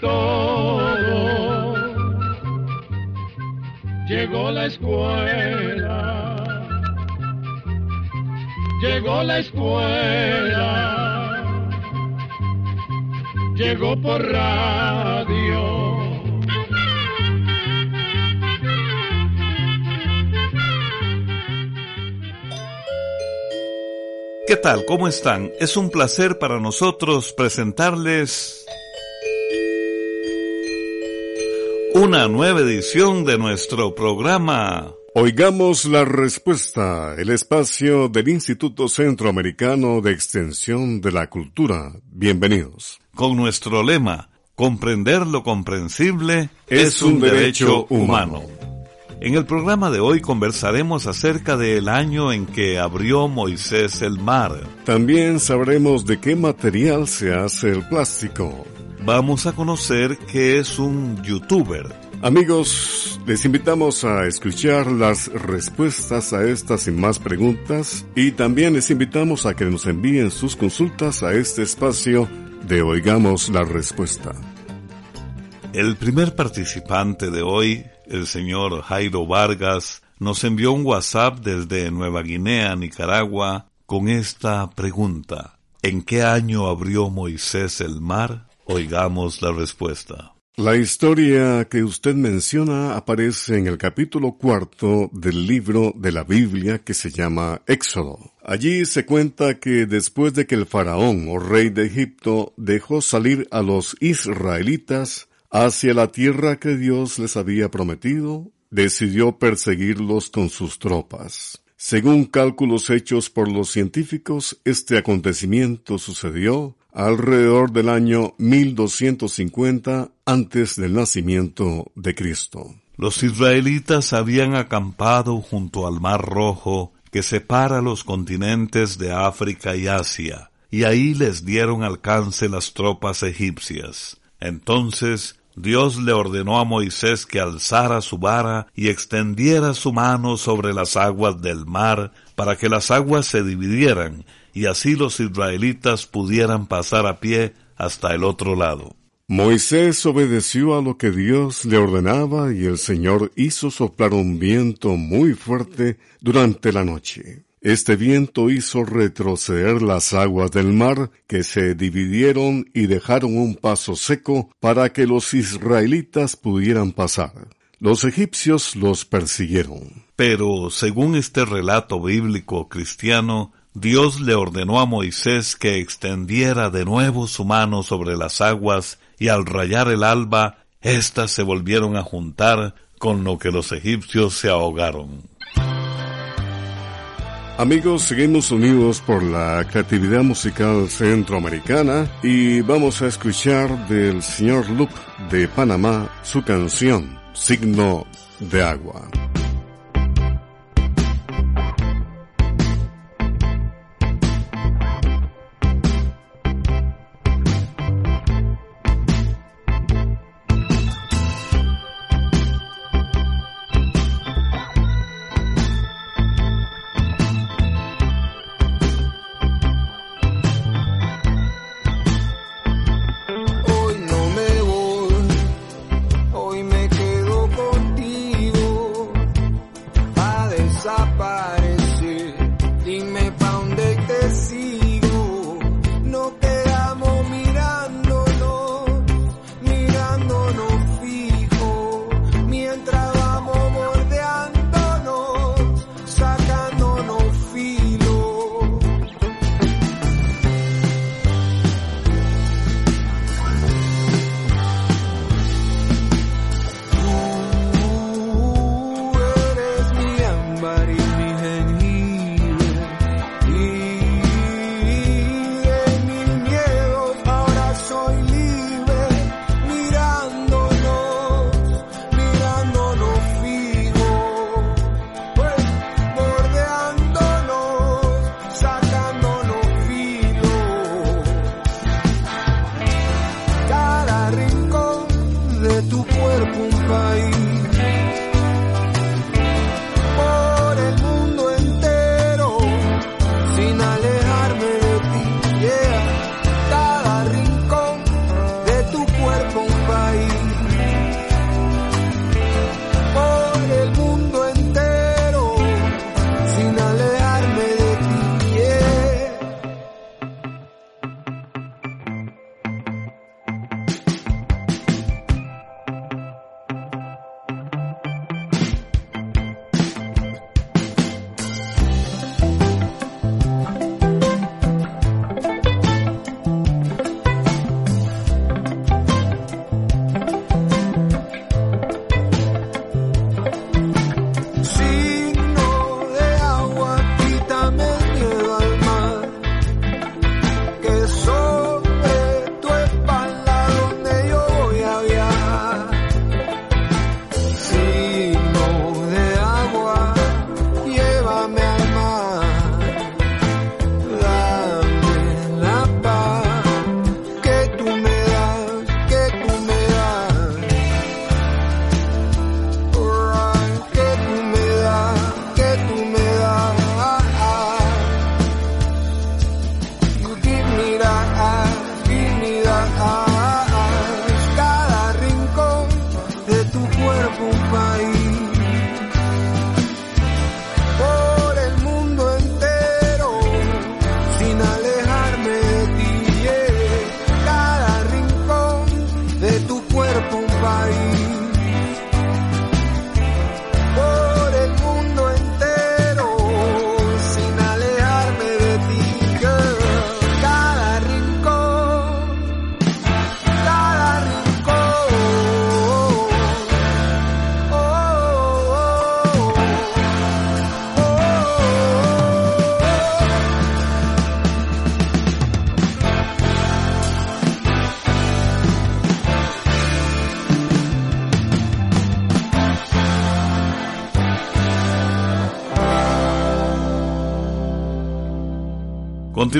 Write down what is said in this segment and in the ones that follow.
todo. Llegó la escuela. Llegó la escuela. Llegó por radio. ¿Qué tal? ¿Cómo están? Es un placer para nosotros presentarles una nueva edición de nuestro programa. Oigamos la respuesta, el espacio del Instituto Centroamericano de Extensión de la Cultura. Bienvenidos. Con nuestro lema, comprender lo comprensible es, un, derecho, humano. En el programa de hoy conversaremos acerca del año en que abrió Moisés el mar. También sabremos de qué material se hace el plástico. Vamos a conocer qué es un youtuber. Amigos, les invitamos a escuchar las respuestas a estas y más preguntas y también les invitamos a que nos envíen sus consultas a este espacio de Oigamos la Respuesta. El primer participante de hoy el señor Jairo Vargas nos envió un WhatsApp desde Nueva Guinea, Nicaragua, con esta pregunta. ¿En qué año abrió Moisés el mar? Oigamos la respuesta. La historia que usted menciona aparece en el capítulo cuarto del libro de la Biblia que se llama Éxodo. Allí se cuenta que después de que el faraón o rey de Egipto dejó salir a los israelitas, hacia la tierra que Dios les había prometido, decidió perseguirlos con sus tropas. Según cálculos hechos por los científicos, este acontecimiento sucedió alrededor del año 1250 antes del nacimiento de Cristo. Los israelitas habían acampado junto al Mar Rojo que separa los continentes de África y Asia, y ahí les dieron alcance las tropas egipcias. Entonces Dios le ordenó a Moisés que alzara su vara y extendiera su mano sobre las aguas del mar para que las aguas se dividieran y así los israelitas pudieran pasar a pie hasta el otro lado. Moisés obedeció a lo que Dios le ordenaba y el Señor hizo soplar un viento muy fuerte durante la noche. Este viento hizo retroceder las aguas del mar, que se dividieron y dejaron un paso seco para que los israelitas pudieran pasar. Los egipcios los persiguieron. Pero, según este relato bíblico cristiano, Dios le ordenó a Moisés que extendiera de nuevo su mano sobre las aguas, y al rayar el alba, éstas se volvieron a juntar, con lo que los egipcios se ahogaron. Amigos, seguimos unidos por la creatividad musical centroamericana y vamos a escuchar del señor Luke de Panamá su canción, Signo de Agua.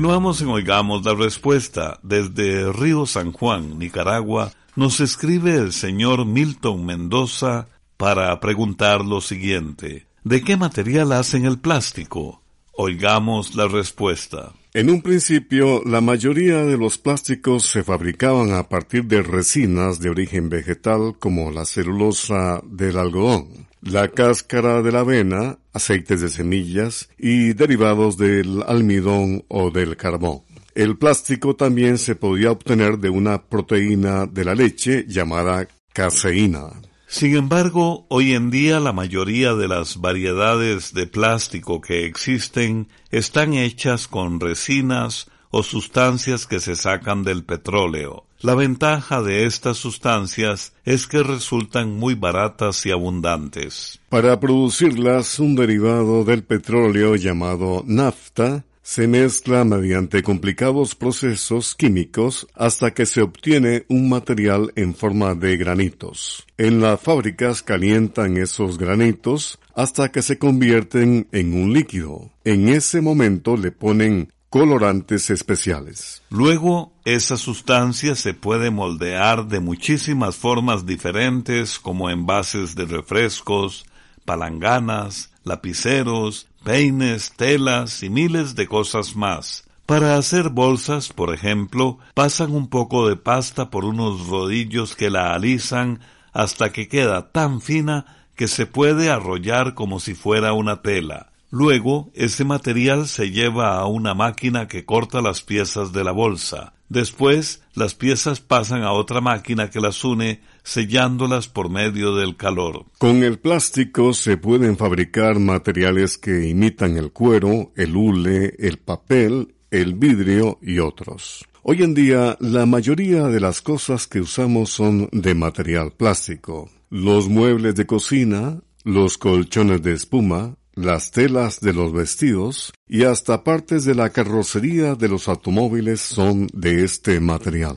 Continuamos en Oigamos la Respuesta. Desde Río San Juan, Nicaragua, nos escribe el señor Milton Mendoza para preguntar lo siguiente. ¿De qué material hacen el plástico? Oigamos la respuesta. En un principio, la mayoría de los plásticos se fabricaban a partir de resinas de origen vegetal como la celulosa del algodón, la cáscara de la avena, aceites de semillas y derivados del almidón o del carbón. El plástico también se podía obtener de una proteína de la leche llamada caseína. Sin embargo, hoy en día la mayoría de las variedades de plástico que existen están hechas con resinas o sustancias que se sacan del petróleo. La ventaja de estas sustancias es que resultan muy baratas y abundantes. Para producirlas, un derivado del petróleo llamado nafta se mezcla mediante complicados procesos químicos hasta que se obtiene un material en forma de granitos. En las fábricas calientan esos granitos hasta que se convierten en un líquido. En ese momento le ponen colorantes especiales. Luego, esa sustancia se puede moldear de muchísimas formas diferentes como envases de refrescos, palanganas, lapiceros, peines, telas y miles de cosas más. Para hacer bolsas, por ejemplo, pasan un poco de pasta por unos rodillos que la alisan hasta que queda tan fina que se puede arrollar como si fuera una tela. Luego, ese material se lleva a una máquina que corta las piezas de la bolsa. Después, las piezas pasan a otra máquina que las une, sellándolas por medio del calor. Con el plástico se pueden fabricar materiales que imitan el cuero, el hule, el papel, el vidrio y otros. Hoy en día, la mayoría de las cosas que usamos son de material plástico. Los muebles de cocina, los colchones de espuma, las telas de los vestidos y hasta partes de la carrocería de los automóviles son de este material.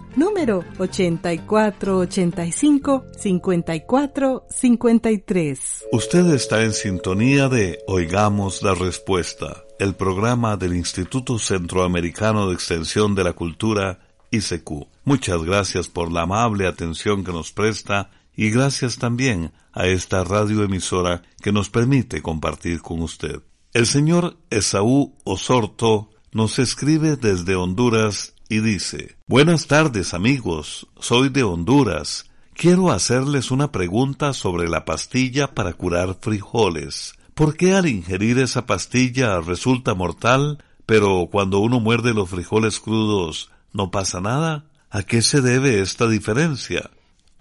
número 8485-5453. Usted está en sintonía de Oigamos la Respuesta, el programa del Instituto Centroamericano de Extensión de la Cultura, ICQ. Muchas gracias por la amable atención que nos presta y gracias también a esta radioemisora que nos permite compartir con usted. El señor Esaú Osorto nos escribe desde Honduras y dice, Buenas tardes amigos, soy de Honduras. Quiero hacerles una pregunta sobre la pastilla para curar frijoles. ¿Por qué al ingerir esa pastilla resulta mortal, pero cuando uno muerde los frijoles crudos no pasa nada? ¿A qué se debe esta diferencia?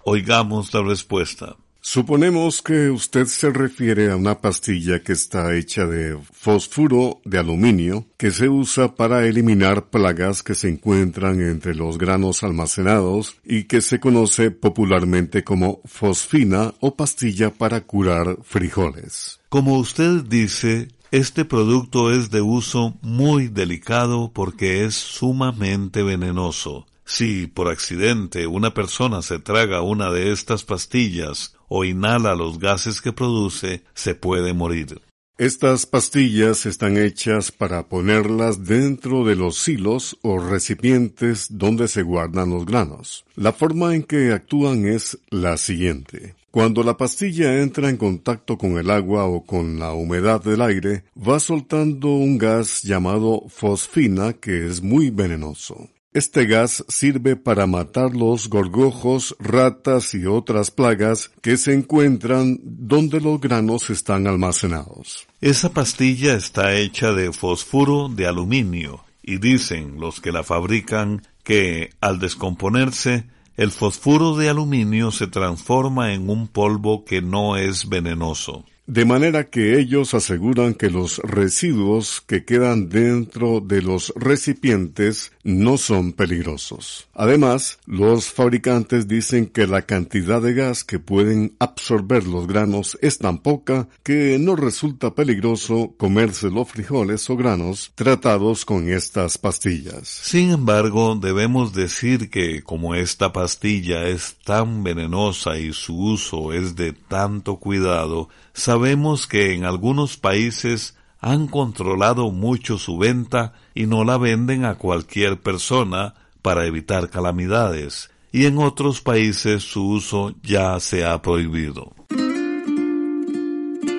Oigamos la respuesta. Suponemos que usted se refiere a una pastilla que está hecha de fósforo de aluminio que se usa para eliminar plagas que se encuentran entre los granos almacenados y que se conoce popularmente como fosfina o pastilla para curar frijoles. Como usted dice, este producto es de uso muy delicado porque es sumamente venenoso. Si por accidente una persona se traga una de estas pastillas o inhala los gases que produce, se puede morir. Estas pastillas están hechas para ponerlas dentro de los silos o recipientes donde se guardan los granos. La forma en que actúan es la siguiente. Cuando la pastilla entra en contacto con el agua o con la humedad del aire, va soltando un gas llamado fosfina que es muy venenoso. Este gas sirve para matar los gorgojos, ratas y otras plagas que se encuentran donde los granos están almacenados. Esa pastilla está hecha de fosfuro de aluminio y dicen los que la fabrican que al descomponerse el fosfuro de aluminio se transforma en un polvo que no es venenoso de manera que ellos aseguran que los residuos que quedan dentro de los recipientes no son peligrosos. Además, los fabricantes dicen que la cantidad de gas que pueden absorber los granos es tan poca que no resulta peligroso comerse los frijoles o granos tratados con estas pastillas. Sin embargo, debemos decir que como esta pastilla es tan venenosa y su uso es de tanto cuidado, Sabemos que en algunos países han controlado mucho su venta y no la venden a cualquier persona para evitar calamidades, y en otros países su uso ya se ha prohibido.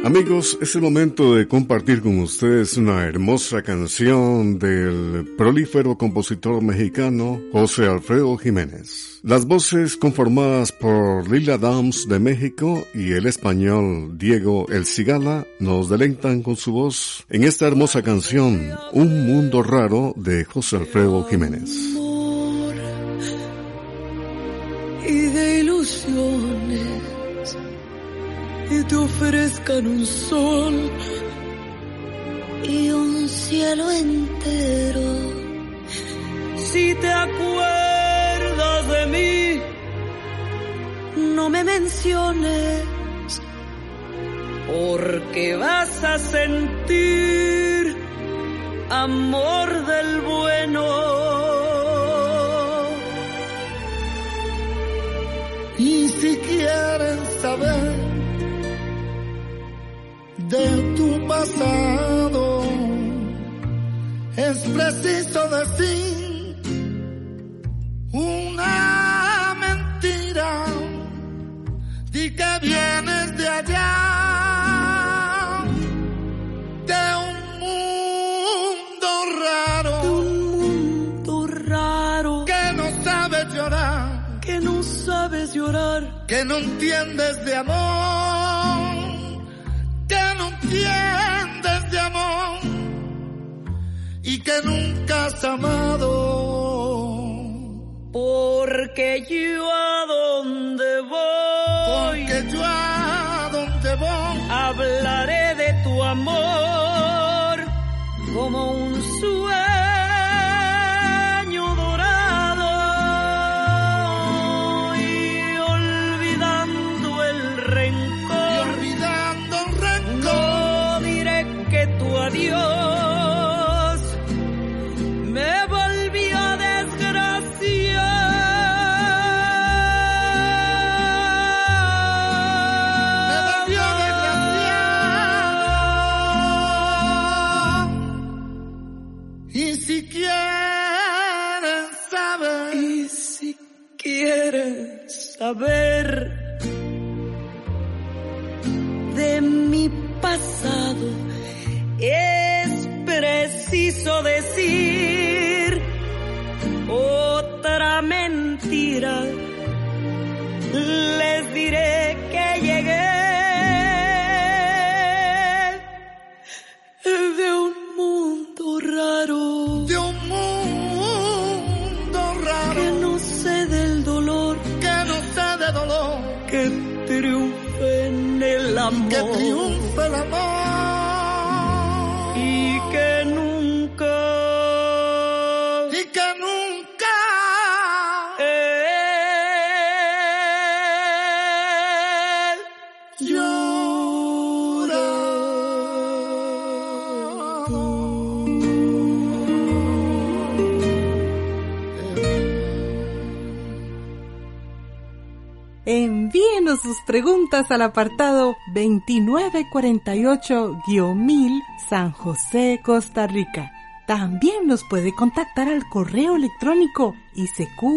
Amigos, es el momento de compartir con ustedes una hermosa canción del prolífero compositor mexicano José Alfredo Jiménez. Las voces conformadas por Lila Dams de México y el español Diego El Cigala nos deleitan con su voz en esta hermosa canción Un mundo raro de José Alfredo Jiménez. Te ofrezcan un sol y un cielo entero. Si te acuerdas de mí, no me menciones, porque vas a sentir amor del bueno. Y si quieren saber pasado. Es preciso decir una mentira. Di que vienes de allá, de un mundo raro. De un mundo raro. Que no sabes llorar. Que no sabes llorar. Que no entiendes de amor entiendes de amor y que nunca has amado. Porque yo a donde voy, porque yo a donde voy, hablaré de tu amor saber de mi pasado. Es preciso decir otra mentira. Que triunfe sus preguntas al apartado 2948-1000 San José, Costa Rica. También nos puede contactar al correo electrónico isq.org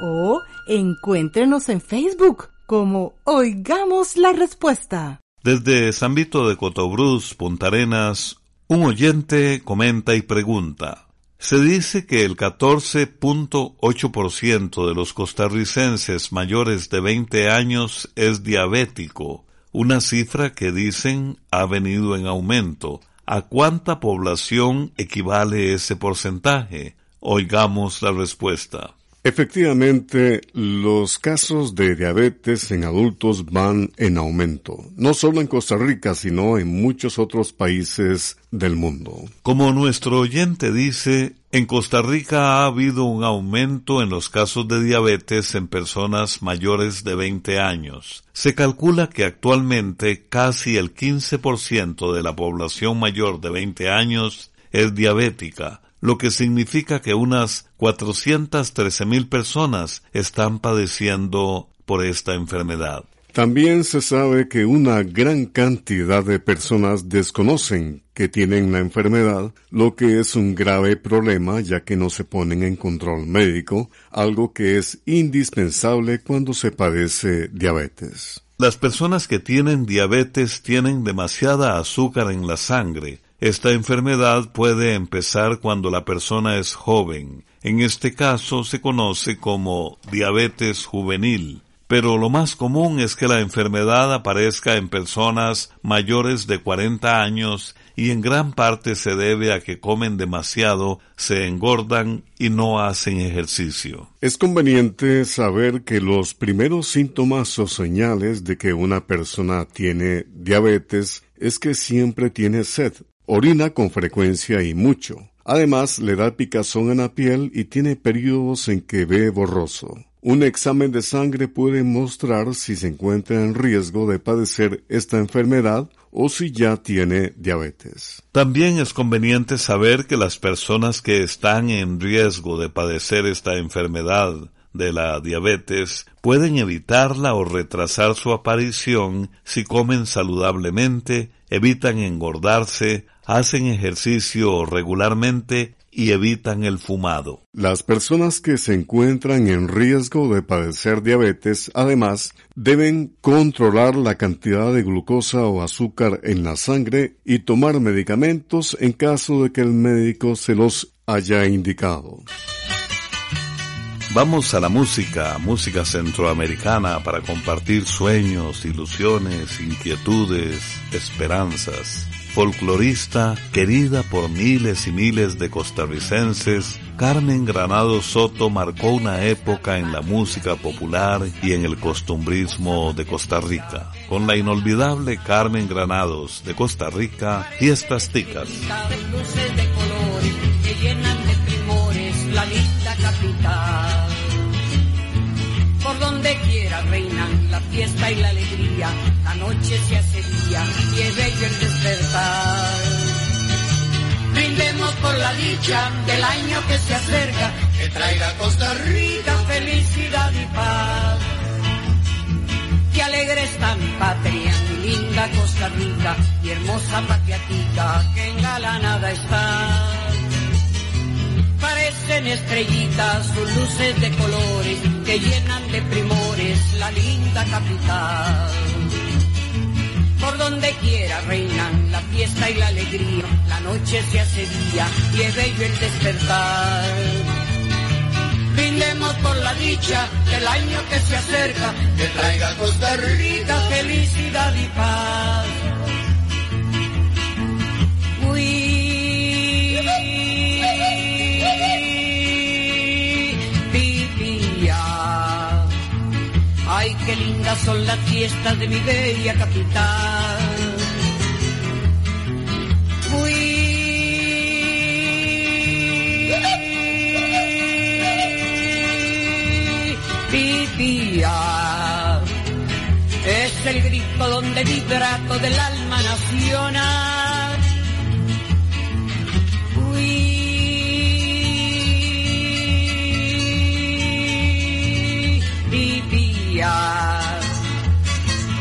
o encuéntrenos en Facebook como Oigamos la Respuesta. Desde San Vito de Cotobruz, Punta Arenas, un oyente comenta y pregunta. Se dice que el 14.8% de los costarricenses mayores de 20 años es diabético, una cifra que dicen ha venido en aumento. ¿A cuánta población equivale ese porcentaje? Oigamos la respuesta. Efectivamente, los casos de diabetes en adultos van en aumento, no solo en Costa Rica, sino en muchos otros países del mundo. Como nuestro oyente dice, en Costa Rica ha habido un aumento en los casos de diabetes en personas mayores de 20 años. Se calcula que actualmente casi el 15% de la población mayor de 20 años es diabética, lo que significa que unas 413 mil personas están padeciendo por esta enfermedad. También se sabe que una gran cantidad de personas desconocen que tienen la enfermedad, lo que es un grave problema ya que no se ponen en control médico, algo que es indispensable cuando se padece diabetes. Las personas que tienen diabetes tienen demasiada azúcar en la sangre, esta enfermedad puede empezar cuando la persona es joven. En este caso se conoce como diabetes juvenil. Pero lo más común es que la enfermedad aparezca en personas mayores de 40 años y en gran parte se debe a que comen demasiado, se engordan y no hacen ejercicio. Es conveniente saber que los primeros síntomas o señales de que una persona tiene diabetes es que siempre tiene sed, Orina con frecuencia y mucho. Además, le da picazón en la piel y tiene periodos en que ve borroso. Un examen de sangre puede mostrar si se encuentra en riesgo de padecer esta enfermedad o si ya tiene diabetes. También es conveniente saber que las personas que están en riesgo de padecer esta enfermedad de la diabetes pueden evitarla o retrasar su aparición si comen saludablemente, evitan engordarse, hacen ejercicio regularmente y evitan el fumado. Las personas que se encuentran en riesgo de padecer diabetes, además, deben controlar la cantidad de glucosa o azúcar en la sangre y tomar medicamentos en caso de que el médico se los haya indicado. Vamos a la música, música centroamericana para compartir sueños, ilusiones, inquietudes, esperanzas folclorista querida por miles y miles de costarricenses, Carmen Granado Soto marcó una época en la música popular y en el costumbrismo de Costa Rica. Con la inolvidable Carmen Granados de Costa Rica, Fiestas Ticas. Por donde quiera reinan la fiesta y la alegría, noche se hace día y es bello el despertar. Brindemos por la dicha del año que se acerca, que traiga a Costa Rica felicidad y paz. Que alegre está mi patria, mi linda Costa Rica, y hermosa patriatica que engalanada está parecen estrellitas sus luces de colores que llenan de primores la linda capital. Por donde quiera reinan la fiesta y la alegría, la noche se hace día y es bello el despertar. Brindemos por la dicha del año que se acerca, que traiga Costa Rica felicidad y paz. Son las fiestas de mi bella capital. Uy, pipía, es el grito donde vibra todo el alma nacional.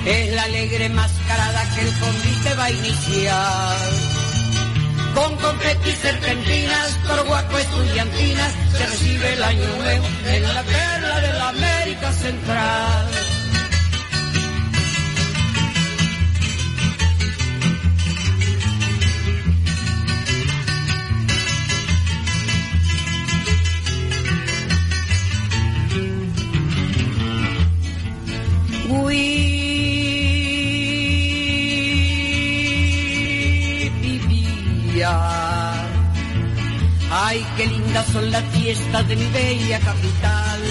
Es la alegre mascarada que el convite va a iniciar. Con confeti serpentinas, por guaco estudiantinas, se recibe el año nuevo en la perla de la América Central. Qué lindas son las fiestas de mi bella capital.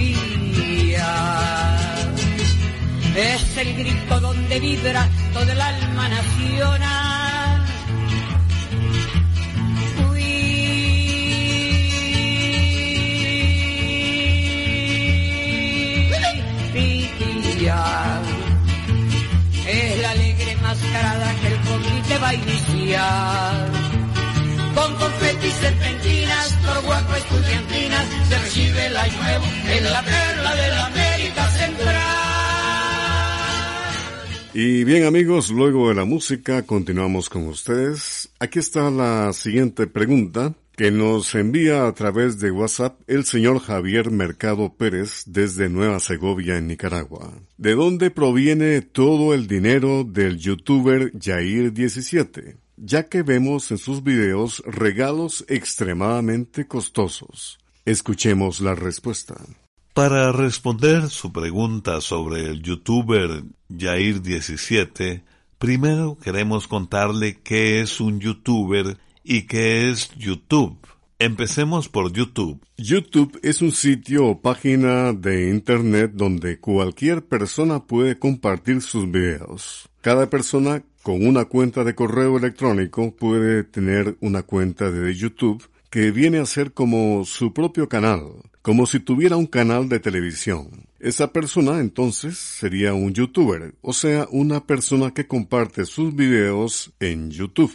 vivía. Es el grito donde vibra todo el alma nacional. Y bien amigos, luego de la música continuamos con ustedes. Aquí está la siguiente pregunta que nos envía a través de WhatsApp el señor Javier Mercado Pérez desde Nueva Segovia en Nicaragua. ¿De dónde proviene todo el dinero del youtuber Jair 17? Ya que vemos en sus videos regalos extremadamente costosos. Escuchemos la respuesta. Para responder su pregunta sobre el youtuber Jair17, primero queremos contarle qué es un youtuber y qué es YouTube. Empecemos por YouTube. YouTube es un sitio o página de Internet donde cualquier persona puede compartir sus videos. Cada persona con una cuenta de correo electrónico puede tener una cuenta de YouTube que viene a ser como su propio canal, como si tuviera un canal de televisión. Esa persona entonces sería un youtuber, o sea, una persona que comparte sus videos en YouTube.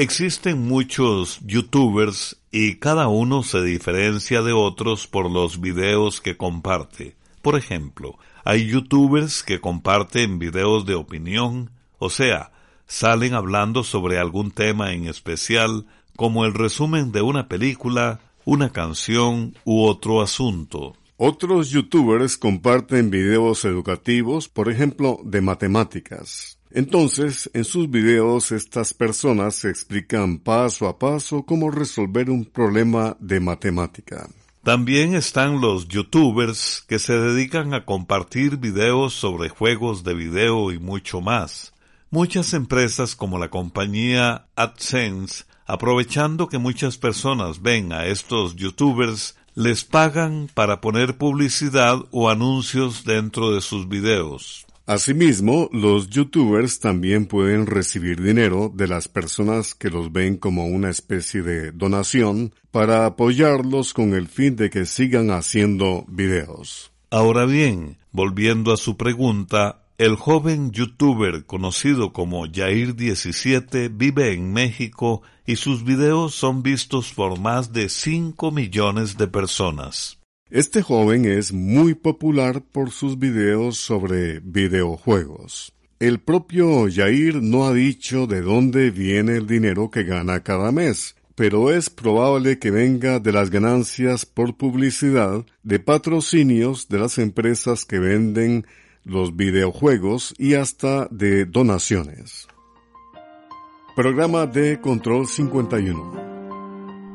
Existen muchos youtubers y cada uno se diferencia de otros por los videos que comparte. Por ejemplo, hay youtubers que comparten videos de opinión, o sea, salen hablando sobre algún tema en especial, como el resumen de una película, una canción u otro asunto. Otros youtubers comparten videos educativos, por ejemplo, de matemáticas. Entonces, en sus videos estas personas explican paso a paso cómo resolver un problema de matemática. También están los youtubers que se dedican a compartir videos sobre juegos de video y mucho más. Muchas empresas como la compañía AdSense, aprovechando que muchas personas ven a estos youtubers, les pagan para poner publicidad o anuncios dentro de sus videos. Asimismo, los youtubers también pueden recibir dinero de las personas que los ven como una especie de donación para apoyarlos con el fin de que sigan haciendo videos. Ahora bien, volviendo a su pregunta, el joven youtuber conocido como Jair17 vive en México y sus videos son vistos por más de 5 millones de personas. Este joven es muy popular por sus videos sobre videojuegos. El propio Jair no ha dicho de dónde viene el dinero que gana cada mes, pero es probable que venga de las ganancias por publicidad, de patrocinios de las empresas que venden los videojuegos y hasta de donaciones. Programa de Control 51